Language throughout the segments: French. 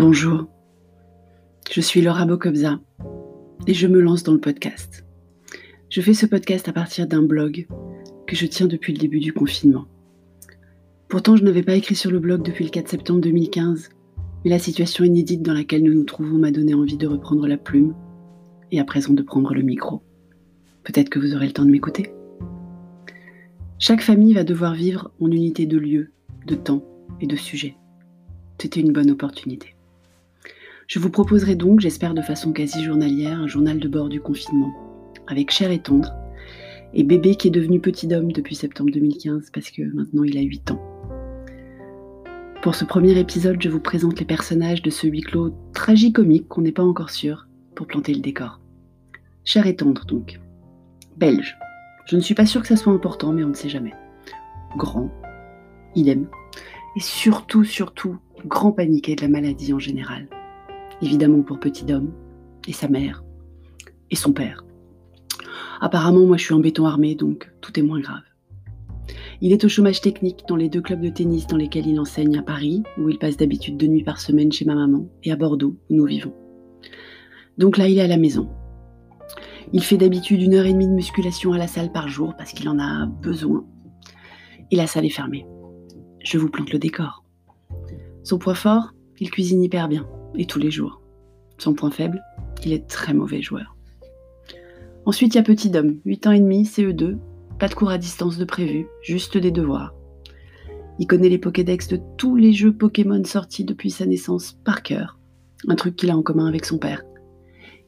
Bonjour, je suis Laura Bokobza et je me lance dans le podcast. Je fais ce podcast à partir d'un blog que je tiens depuis le début du confinement. Pourtant, je n'avais pas écrit sur le blog depuis le 4 septembre 2015, mais la situation inédite dans laquelle nous nous trouvons m'a donné envie de reprendre la plume et à présent de prendre le micro. Peut-être que vous aurez le temps de m'écouter. Chaque famille va devoir vivre en unité de lieu, de temps et de sujet. C'était une bonne opportunité. Je vous proposerai donc, j'espère de façon quasi journalière, un journal de bord du confinement, avec Cher et Tendre, et Bébé qui est devenu petit homme depuis septembre 2015 parce que maintenant il a 8 ans. Pour ce premier épisode, je vous présente les personnages de ce huis clos tragicomique qu'on n'est pas encore sûr pour planter le décor. Cher et tendre donc. Belge. Je ne suis pas sûre que ça soit important, mais on ne sait jamais. Grand. Il aime. Et surtout, surtout, grand paniqué de la maladie en général évidemment pour Petit Homme, et sa mère, et son père. Apparemment, moi je suis en béton armé, donc tout est moins grave. Il est au chômage technique dans les deux clubs de tennis dans lesquels il enseigne à Paris, où il passe d'habitude deux nuits par semaine chez ma maman, et à Bordeaux, où nous vivons. Donc là, il est à la maison. Il fait d'habitude une heure et demie de musculation à la salle par jour parce qu'il en a besoin. Et la salle est fermée. Je vous plante le décor. Son point fort, il cuisine hyper bien et tous les jours. Son point faible, il est très mauvais joueur. Ensuite, il y a Petit Dom, 8 ans et demi, CE2, pas de cours à distance de prévu, juste des devoirs. Il connaît les Pokédex de tous les jeux Pokémon sortis depuis sa naissance par cœur, un truc qu'il a en commun avec son père.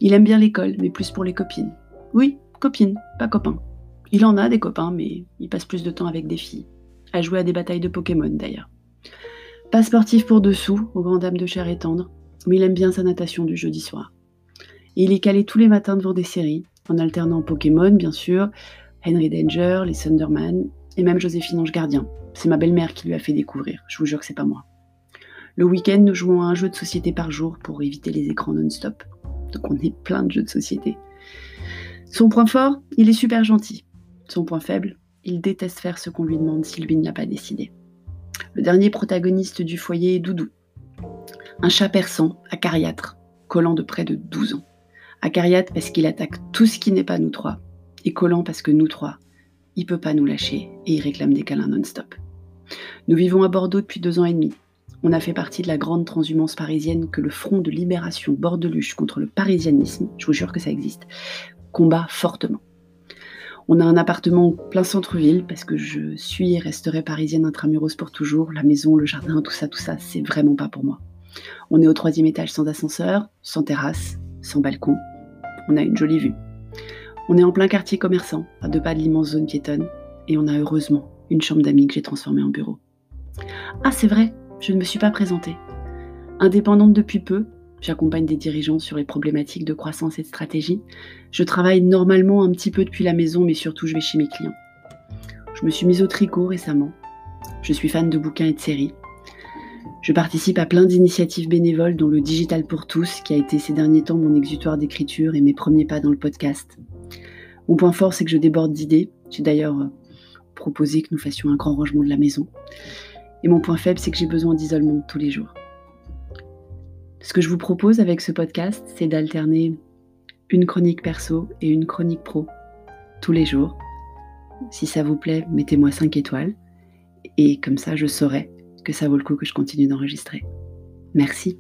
Il aime bien l'école, mais plus pour les copines. Oui, copines, pas copains. Il en a des copains, mais il passe plus de temps avec des filles, à jouer à des batailles de Pokémon d'ailleurs. Pas sportif pour dessous, aux grandes dames de chair et tendre, mais il aime bien sa natation du jeudi soir. Et il est calé tous les matins devant des séries, en alternant Pokémon, bien sûr, Henry Danger, les Thunderman, et même Joséphine Ange Gardien. C'est ma belle-mère qui lui a fait découvrir, je vous jure que c'est pas moi. Le week-end, nous jouons à un jeu de société par jour pour éviter les écrans non-stop. Donc on est plein de jeux de société. Son point fort, il est super gentil. Son point faible, il déteste faire ce qu'on lui demande si lui ne l'a pas décidé. Le dernier protagoniste du foyer est Doudou, un chat persan, acariâtre, collant de près de 12 ans. Acariâtre parce qu'il attaque tout ce qui n'est pas nous trois, et collant parce que nous trois, il peut pas nous lâcher et il réclame des câlins non-stop. Nous vivons à Bordeaux depuis deux ans et demi. On a fait partie de la grande transhumance parisienne que le Front de libération bordeluche contre le parisianisme, je vous jure que ça existe, combat fortement. On a un appartement plein centre-ville parce que je suis et resterai parisienne intramuros pour toujours. La maison, le jardin, tout ça, tout ça, c'est vraiment pas pour moi. On est au troisième étage sans ascenseur, sans terrasse, sans balcon. On a une jolie vue. On est en plein quartier commerçant, à deux pas de l'immense zone piétonne, et on a heureusement une chambre d'amis que j'ai transformée en bureau. Ah, c'est vrai, je ne me suis pas présentée. Indépendante depuis peu, j'accompagne des dirigeants sur les problématiques de croissance et de stratégie. Je travaille normalement un petit peu depuis la maison, mais surtout je vais chez mes clients. Je me suis mise au tricot récemment. Je suis fan de bouquins et de séries. Je participe à plein d'initiatives bénévoles, dont le Digital pour tous, qui a été ces derniers temps mon exutoire d'écriture et mes premiers pas dans le podcast. Mon point fort, c'est que je déborde d'idées. J'ai d'ailleurs euh, proposé que nous fassions un grand rangement de la maison. Et mon point faible, c'est que j'ai besoin d'isolement tous les jours. Ce que je vous propose avec ce podcast, c'est d'alterner une chronique perso et une chronique pro tous les jours. Si ça vous plaît, mettez-moi 5 étoiles. Et comme ça, je saurai que ça vaut le coup que je continue d'enregistrer. Merci.